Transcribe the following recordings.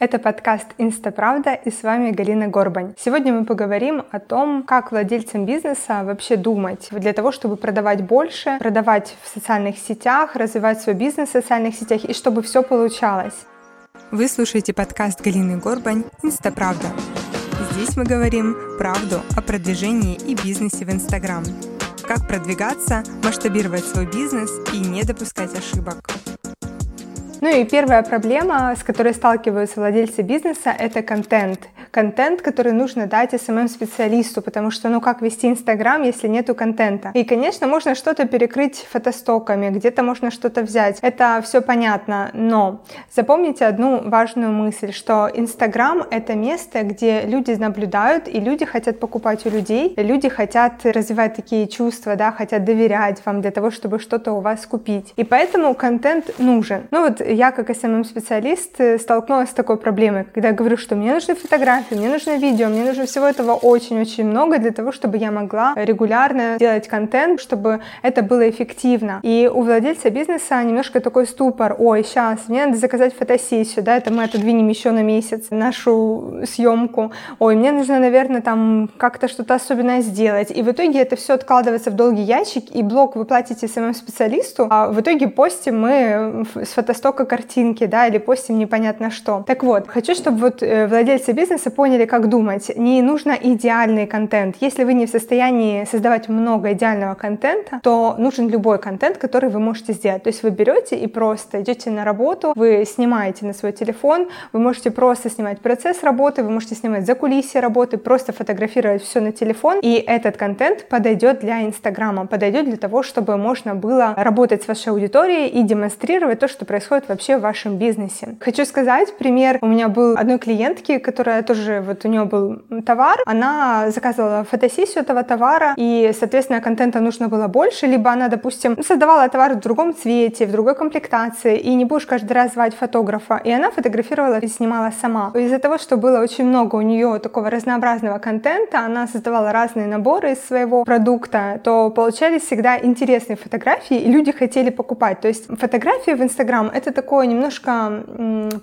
Это подкаст «Инстаправда» и с вами Галина Горбань. Сегодня мы поговорим о том, как владельцам бизнеса вообще думать для того, чтобы продавать больше, продавать в социальных сетях, развивать свой бизнес в социальных сетях и чтобы все получалось. Вы слушаете подкаст Галины Горбань «Инстаправда». Здесь мы говорим правду о продвижении и бизнесе в Инстаграм. Как продвигаться, масштабировать свой бизнес и не допускать ошибок. Ну и первая проблема, с которой сталкиваются владельцы бизнеса, это контент. Контент, который нужно дать SMM-специалисту, потому что, ну как вести Инстаграм, если нету контента? И, конечно, можно что-то перекрыть фотостоками, где-то можно что-то взять. Это все понятно, но запомните одну важную мысль, что Инстаграм — это место, где люди наблюдают, и люди хотят покупать у людей, люди хотят развивать такие чувства, да, хотят доверять вам для того, чтобы что-то у вас купить. И поэтому контент нужен. Ну вот я как SMM-специалист э, столкнулась с такой проблемой, когда я говорю, что мне нужны фотографии, мне нужно видео, мне нужно всего этого очень-очень много для того, чтобы я могла регулярно делать контент, чтобы это было эффективно. И у владельца бизнеса немножко такой ступор, ой, сейчас, мне надо заказать фотосессию, да, это мы отодвинем еще на месяц нашу съемку, ой, мне нужно, наверное, там как-то что-то особенное сделать. И в итоге это все откладывается в долгий ящик, и блок вы платите самому специалисту, а в итоге постим мы с фотостока картинки, да, или постим непонятно что. Так вот, хочу, чтобы вот э, владельцы бизнеса поняли, как думать. Не нужно идеальный контент. Если вы не в состоянии создавать много идеального контента, то нужен любой контент, который вы можете сделать. То есть вы берете и просто идете на работу, вы снимаете на свой телефон, вы можете просто снимать процесс работы, вы можете снимать за кулисье работы, просто фотографировать все на телефон, и этот контент подойдет для Инстаграма, подойдет для того, чтобы можно было работать с вашей аудиторией и демонстрировать то, что происходит вообще в вашем бизнесе. Хочу сказать пример. У меня был одной клиентки, которая тоже, вот у нее был товар, она заказывала фотосессию этого товара, и, соответственно, контента нужно было больше, либо она, допустим, создавала товар в другом цвете, в другой комплектации, и не будешь каждый раз звать фотографа, и она фотографировала и снимала сама. Из-за того, что было очень много у нее такого разнообразного контента, она создавала разные наборы из своего продукта, то получались всегда интересные фотографии, и люди хотели покупать. То есть фотографии в Инстаграм — это такое немножко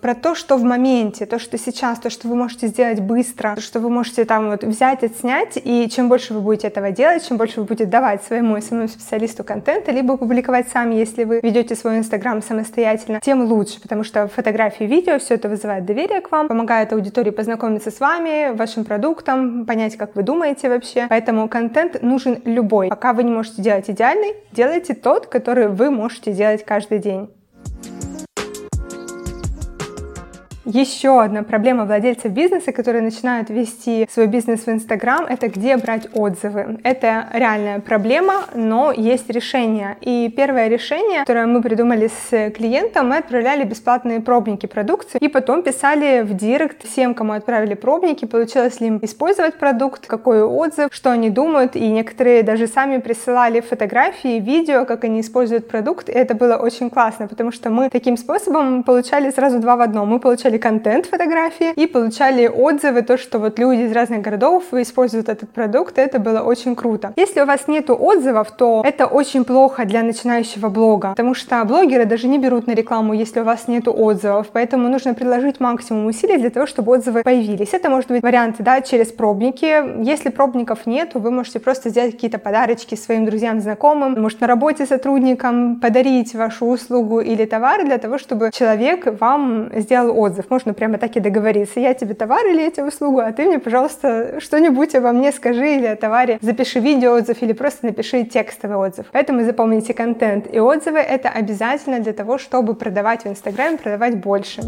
про то, что в моменте, то, что сейчас, то, что вы можете сделать быстро, то, что вы можете там вот взять, отснять, и чем больше вы будете этого делать, чем больше вы будете давать своему своему специалисту контента, либо публиковать сами, если вы ведете свой Инстаграм самостоятельно, тем лучше, потому что фотографии, видео, все это вызывает доверие к вам, помогает аудитории познакомиться с вами, вашим продуктом, понять, как вы думаете вообще. Поэтому контент нужен любой. Пока вы не можете делать идеальный, делайте тот, который вы можете делать каждый день. Еще одна проблема владельцев бизнеса, которые начинают вести свой бизнес в Инстаграм, это где брать отзывы. Это реальная проблема, но есть решение. И первое решение, которое мы придумали с клиентом, мы отправляли бесплатные пробники продукции и потом писали в директ всем, кому отправили пробники, получилось ли им использовать продукт, какой отзыв, что они думают, и некоторые даже сами присылали фотографии, видео, как они используют продукт, и это было очень классно, потому что мы таким способом получали сразу два в одном. Мы получали получали контент фотографии и получали отзывы, то, что вот люди из разных городов используют этот продукт, это было очень круто. Если у вас нету отзывов, то это очень плохо для начинающего блога, потому что блогеры даже не берут на рекламу, если у вас нету отзывов, поэтому нужно приложить максимум усилий для того, чтобы отзывы появились. Это может быть варианты, да, через пробники. Если пробников нету, вы можете просто сделать какие-то подарочки своим друзьям, знакомым, может на работе сотрудникам подарить вашу услугу или товар для того, чтобы человек вам сделал отзыв отзыв. Можно прямо так и договориться. Я тебе товар или эти услугу, а ты мне, пожалуйста, что-нибудь обо мне скажи или о товаре. Запиши видео отзыв или просто напиши текстовый отзыв. Поэтому запомните контент и отзывы. Это обязательно для того, чтобы продавать в Инстаграме, продавать больше.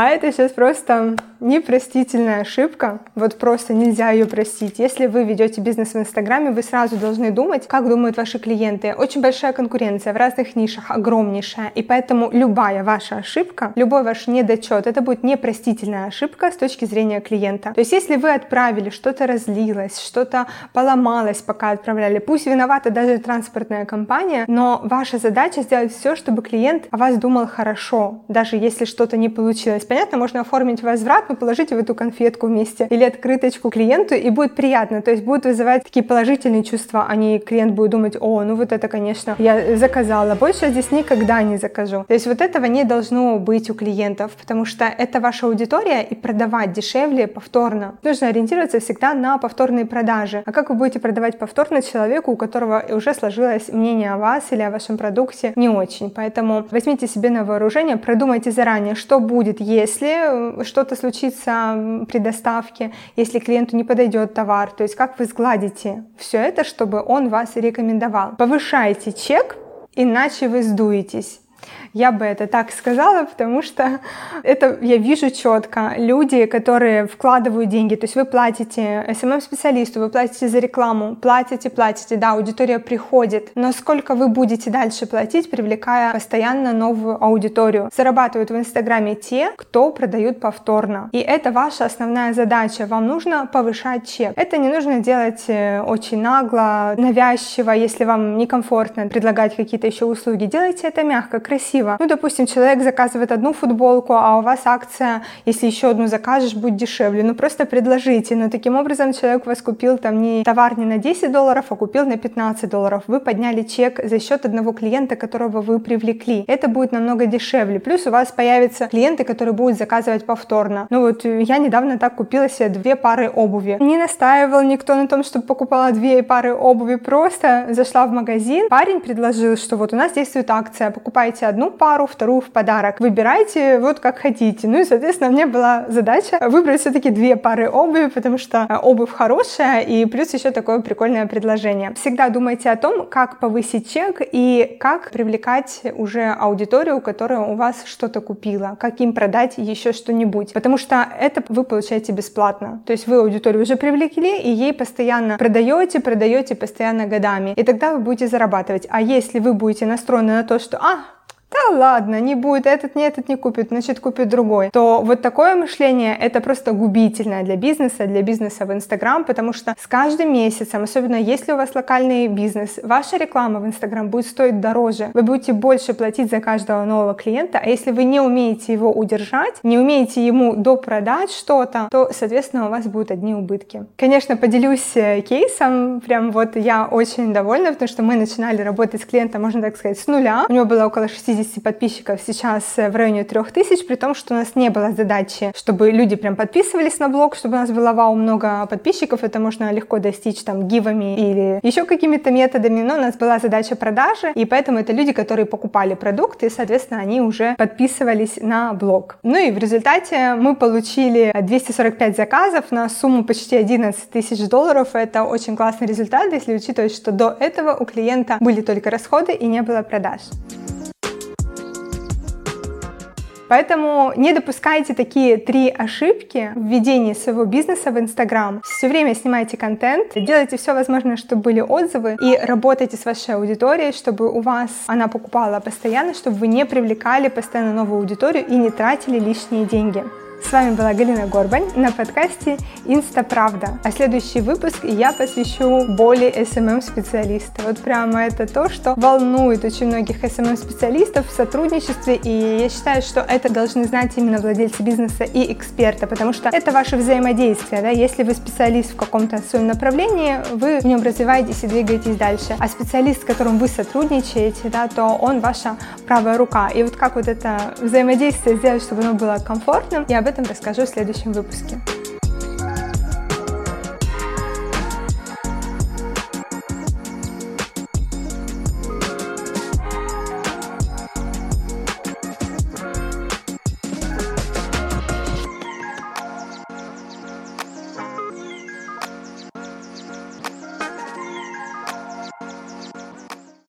А это сейчас просто непростительная ошибка, вот просто нельзя ее простить. Если вы ведете бизнес в Инстаграме, вы сразу должны думать, как думают ваши клиенты. Очень большая конкуренция в разных нишах, огромнейшая, и поэтому любая ваша ошибка, любой ваш недочет, это будет непростительная ошибка с точки зрения клиента. То есть если вы отправили, что-то разлилось, что-то поломалось, пока отправляли, пусть виновата даже транспортная компания, но ваша задача сделать все, чтобы клиент о вас думал хорошо, даже если что-то не получилось. Понятно, можно оформить возврат, но положите в эту конфетку вместе или открыточку клиенту, и будет приятно, то есть будет вызывать такие положительные чувства, а не клиент будет думать, о, ну вот это, конечно, я заказала, больше здесь никогда не закажу. То есть вот этого не должно быть у клиентов, потому что это ваша аудитория, и продавать дешевле повторно. Нужно ориентироваться всегда на повторные продажи. А как вы будете продавать повторно человеку, у которого уже сложилось мнение о вас или о вашем продукте не очень? Поэтому возьмите себе на вооружение, продумайте заранее, что будет, если что-то случится при доставке, если клиенту не подойдет товар, то есть как вы сгладите все это, чтобы он вас рекомендовал. Повышайте чек, иначе вы сдуетесь. Я бы это так сказала, потому что это я вижу четко. Люди, которые вкладывают деньги, то есть вы платите SMM-специалисту, вы платите за рекламу, платите, платите, да, аудитория приходит, но сколько вы будете дальше платить, привлекая постоянно новую аудиторию? Зарабатывают в Инстаграме те, кто продают повторно. И это ваша основная задача. Вам нужно повышать чек. Это не нужно делать э, очень нагло, навязчиво, если вам некомфортно предлагать какие-то еще услуги. Делайте это мягко, красиво красиво. Ну, допустим, человек заказывает одну футболку, а у вас акция, если еще одну закажешь, будет дешевле. Ну, просто предложите. Но таким образом человек вас купил там не товар не на 10 долларов, а купил на 15 долларов. Вы подняли чек за счет одного клиента, которого вы привлекли. Это будет намного дешевле. Плюс у вас появятся клиенты, которые будут заказывать повторно. Ну вот я недавно так купила себе две пары обуви. Не настаивал никто на том, чтобы покупала две пары обуви. Просто зашла в магазин. Парень предложил, что вот у нас действует акция. Покупайте одну пару, вторую в подарок. Выбирайте вот как хотите. Ну и, соответственно, мне была задача выбрать все-таки две пары обуви, потому что э, обувь хорошая, и плюс еще такое прикольное предложение. Всегда думайте о том, как повысить чек и как привлекать уже аудиторию, которая у вас что-то купила, как им продать еще что-нибудь, потому что это вы получаете бесплатно. То есть вы аудиторию уже привлекли, и ей постоянно продаете, продаете постоянно годами, и тогда вы будете зарабатывать. А если вы будете настроены на то, что, а, ладно, не будет, этот не этот не купит, значит купит другой, то вот такое мышление это просто губительное для бизнеса, для бизнеса в Инстаграм, потому что с каждым месяцем, особенно если у вас локальный бизнес, ваша реклама в Инстаграм будет стоить дороже, вы будете больше платить за каждого нового клиента, а если вы не умеете его удержать, не умеете ему допродать что-то, то, соответственно, у вас будут одни убытки. Конечно, поделюсь э, кейсом, прям вот я очень довольна, потому что мы начинали работать с клиентом, можно так сказать, с нуля, у него было около 60 50 подписчиков сейчас э, в районе 3000, при том, что у нас не было задачи, чтобы люди прям подписывались на блог, чтобы у нас было вау много подписчиков, это можно легко достичь там гивами или еще какими-то методами, но у нас была задача продажи, и поэтому это люди, которые покупали продукты, и, соответственно, они уже подписывались на блог. Ну и в результате мы получили 245 заказов на сумму почти 11 тысяч долларов. Это очень классный результат, если учитывать, что до этого у клиента были только расходы и не было продаж. Поэтому не допускайте такие три ошибки в ведении своего бизнеса в Инстаграм. Все время снимайте контент, делайте все возможное, чтобы были отзывы, и работайте с вашей аудиторией, чтобы у вас она покупала постоянно, чтобы вы не привлекали постоянно новую аудиторию и не тратили лишние деньги. С вами была Галина Горбань на подкасте «Инстаправда». А следующий выпуск я посвящу боли SMM-специалиста. Вот прямо это то, что волнует очень многих SMM-специалистов в сотрудничестве, и я считаю, что это должны знать именно владельцы бизнеса и эксперта, потому что это ваше взаимодействие. Да? Если вы специалист в каком-то своем направлении, вы в нем развиваетесь и двигаетесь дальше. А специалист, с которым вы сотрудничаете, да, то он ваша правая рука. И вот как вот это взаимодействие сделать, чтобы оно было комфортным, я об этом расскажу в следующем выпуске.